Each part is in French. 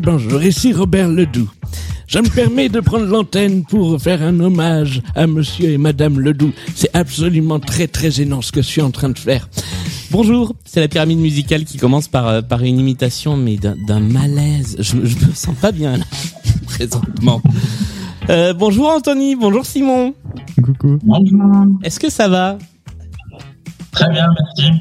bonjour, ici Robert Ledoux. Je me permets de prendre l'antenne pour faire un hommage à monsieur et madame Ledoux. C'est absolument très très gênant ce que je suis en train de faire. Bonjour, c'est la pyramide musicale qui commence par, euh, par une imitation, mais d'un- malaise. Je, je me sens pas bien là, présentement. Euh, bonjour Anthony, bonjour Simon. Coucou. Est-ce que ça va? Très bien, merci.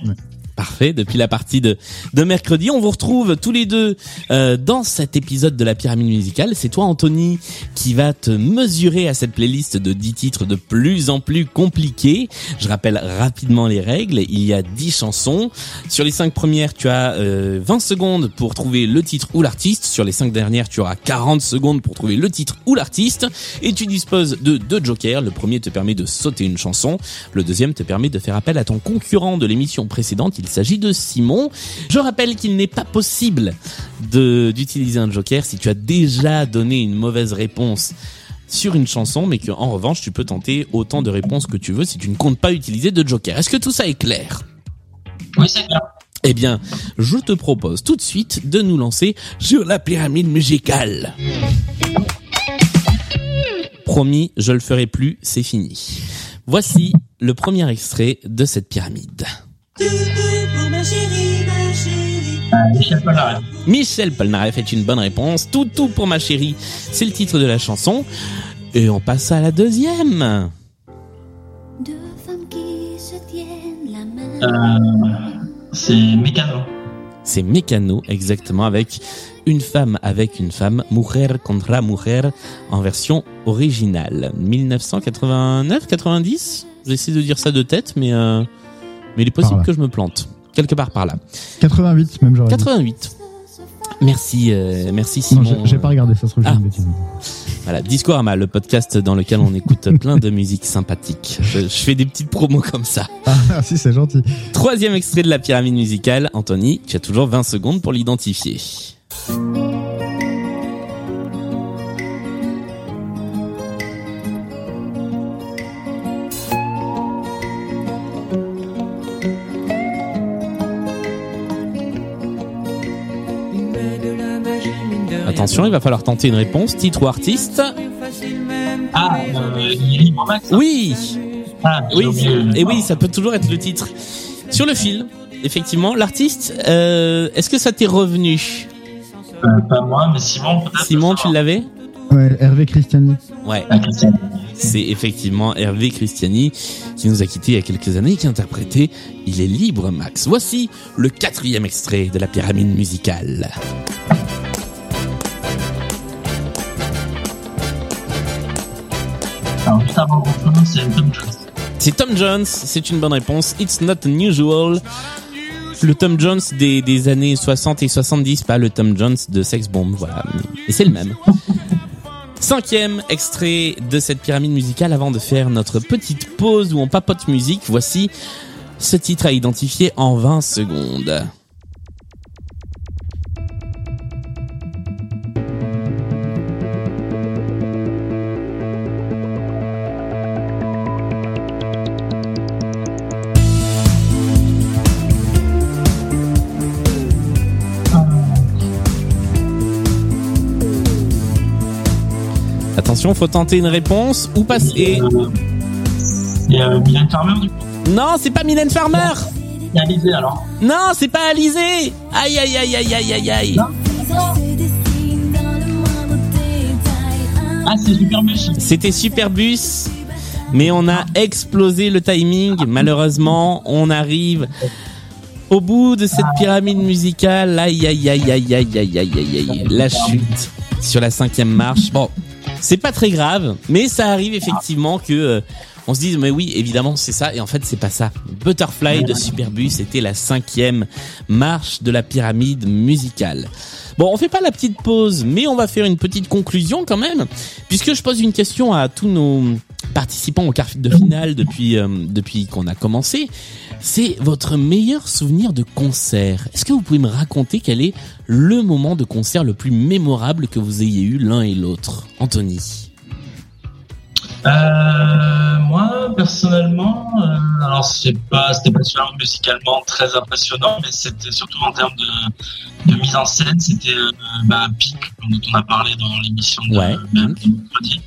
Parfait, depuis la partie de, de mercredi, on vous retrouve tous les deux euh, dans cet épisode de la pyramide musicale. C'est toi Anthony qui va te mesurer à cette playlist de 10 titres de plus en plus compliqués. Je rappelle rapidement les règles, il y a 10 chansons. Sur les 5 premières, tu as euh, 20 secondes pour trouver le titre ou l'artiste. Sur les 5 dernières, tu auras 40 secondes pour trouver le titre ou l'artiste. Et tu disposes de deux jokers. Le premier te permet de sauter une chanson. Le deuxième te permet de faire appel à ton concurrent de l'émission précédente. S'agit de Simon. Je rappelle qu'il n'est pas possible d'utiliser un joker si tu as déjà donné une mauvaise réponse sur une chanson, mais qu'en revanche, tu peux tenter autant de réponses que tu veux si tu ne comptes pas utiliser de joker. Est-ce que tout ça est clair? Oui, c'est clair. Eh bien, je te propose tout de suite de nous lancer sur la pyramide musicale. Promis, je le ferai plus, c'est fini. Voici le premier extrait de cette pyramide. Michel Polnareff. Michel Polnareff est une bonne réponse. Tout tout pour ma chérie, c'est le titre de la chanson. Et on passe à la deuxième. Deux femmes qui se tiennent la main. Euh, c'est Mécano. C'est Mécano, exactement, avec une femme avec une femme, Mujer contra Mujer, en version originale. 1989-90 J'essaie de dire ça de tête, mais, euh, mais il est possible que je me plante. Quelque part par là. 88, même dit. 88. Merci, euh, merci Non, Simon. j'ai- j'ai pas regardé, ça se trouve, Ah. une bêtise. Voilà, Discorama, le podcast dans lequel on écoute plein de musique sympathique. Je, je fais des petites promos comme ça. Ah, merci, c'est gentil. Troisième extrait de la pyramide musicale. Anthony, tu as toujours 20 secondes pour l'identifier. Attention, il va falloir tenter une réponse. Titre ou artiste Ah, euh, il est libre Max Oui Ah, Oui, et oui, ça peut toujours être le titre. Sur le fil, effectivement, l'artiste, euh, est-ce que ça t'est revenu? Euh, pas moi, mais Simon peut-être. Simon, tu l'avais? Ouais, Hervé Christiani. Ouais, Ah, c'est effectivement Hervé Christiani qui nous a quittés il y a quelques années et qui a interprété Il est libre, Max. Voici le quatrième extrait de la pyramide musicale. C'est Tom Jones. C'est Tom Jones, c'est une bonne réponse. It's not unusual. Le Tom Jones des, des années 60 et 70, pas le Tom Jones de Sex Bomb, voilà. Et c'est le même. Cinquième extrait de cette pyramide musicale avant de faire notre petite pause où on papote musique. Voici ce titre à identifier en 20 secondes. Attention, faut tenter une réponse ou passer. Et euh, Mylène Farmer, du coup. Non, c'est pas Mylène Farmer. Et Alizé, alors. Non, c'est pas Alizé. Aïe aïe aïe aïe aïe aïe aïe. Ah, c'est Superbus. C'était Superbus, mais on a explosé le timing. Malheureusement, on arrive au bout de cette pyramide musicale. Aïe aïe aïe aïe aïe aïe aïe aïe aïe. La chute sur la cinquième marche. Bon, c'est pas très grave, mais ça arrive effectivement que euh, on se dise mais oui évidemment c'est ça et en fait c'est pas ça. Butterfly de Superbus était la cinquième marche de la pyramide musicale. Bon, on fait pas la petite pause, mais on va faire une petite conclusion quand même, puisque je pose une question à tous nos participants au quart de finale depuis euh, depuis qu'on a commencé. C'est votre meilleur souvenir de concert. Est-ce que vous pouvez me raconter quel est le moment de concert le plus mémorable que vous ayez eu l'un et l'autre, Anthony Euh, moi, personnellement, euh, alors c'est pas, c'était pas seulement musicalement très impressionnant, mais c'était surtout en termes de, de mise en scène. C'était euh, bah, Pink, dont on a parlé dans l'émission de, Ouais, mercredi.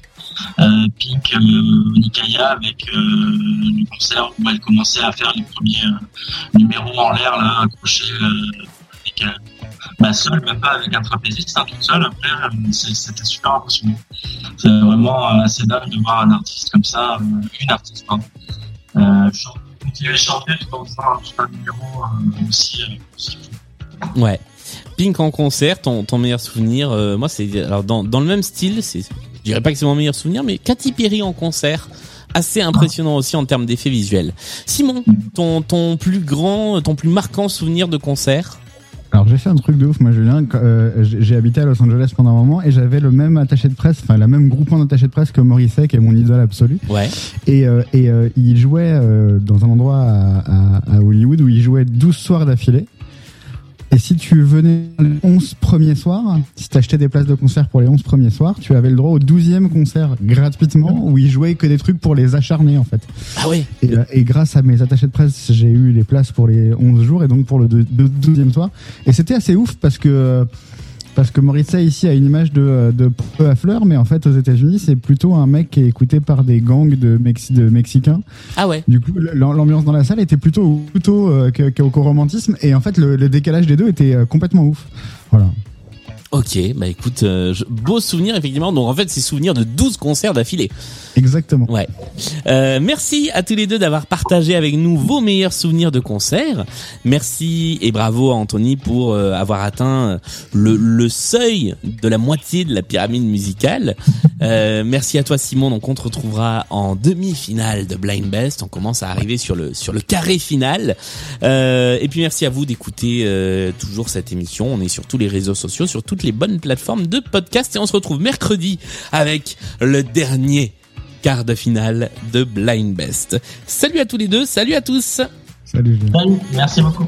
Euh, Pink, euh, Nikaya, avec euh, le concert où elle commençait à faire les premiers euh, numéros en l'air, là, accrochés euh, avec, bah, seule, même pas avec un trapéziste, hein, toute seule. Après, c'était super impressionnant. C'est vraiment euh, assez dingue de voir un artiste comme ça, euh, une artiste, pardon, euh, continuer à chanter tout en faisant un numéro euh, aussi. Ouais. Pink en concert, ton, ton meilleur souvenir, euh, moi c'est alors dans, dans le même style, c'est je dirais pas que c'est mon meilleur souvenir, mais Katy Perry en concert, assez impressionnant aussi en termes d'effets visuels. Simon, ton ton plus grand, ton plus marquant souvenir de concert? Alors j'ai fait un truc de ouf, moi Julien. Euh, j'ai habité à Los Angeles pendant un moment et j'avais le même attaché de presse, enfin la même groupement d'attaché de presse que Morrissey, qui est mon idole absolu. Ouais. Et, euh, et euh, il jouait euh, dans un endroit à, à- à Hollywood où il jouait 12 soirs d'affilée. Et si tu venais les 11 premiers soirs, si t'achetais des places de concert pour les 11 premiers soirs, tu avais le droit au 12e concert gratuitement où il jouait que des trucs pour les acharnés en fait. Ah ouais. Et, euh, et grâce à mes attachés de presse, j'ai eu les places pour les 11 jours et donc pour le deux- deux- 12e soir. Et c'était assez ouf parce que parce que Morrissey ici a une image de, de peu à fleurs, mais en fait aux États-Unis c'est plutôt un mec qui est écouté par des gangs de, Mexi- de Mexicains. Ah ouais. Du coup, l'am- l'ambiance dans la salle était plutôt plutôt euh, qu'au romantisme et en fait le, le décalage des deux était euh, complètement ouf. Voilà. Ok, bah écoute, euh, je- beau souvenir effectivement. Donc en fait, c'est souvenir de 12 concerts d'affilée. Exactement. Ouais. Euh, merci à tous les deux d'avoir partagé avec nous vos meilleurs souvenirs de concert. Merci et bravo à Anthony pour euh, avoir atteint le, le seuil de la moitié de la pyramide musicale. Euh, merci à toi Simon. Donc on te retrouvera en demi-finale de Blind Best. On commence à arriver sur le sur le carré final. Euh, et puis merci à vous d'écouter euh, toujours cette émission. On est sur tous les réseaux sociaux, sur toutes les bonnes plateformes de podcast et on se retrouve mercredi avec le dernier quart de finale de Blind Best. Salut à tous les deux, salut à tous Salut. Salut, merci beaucoup.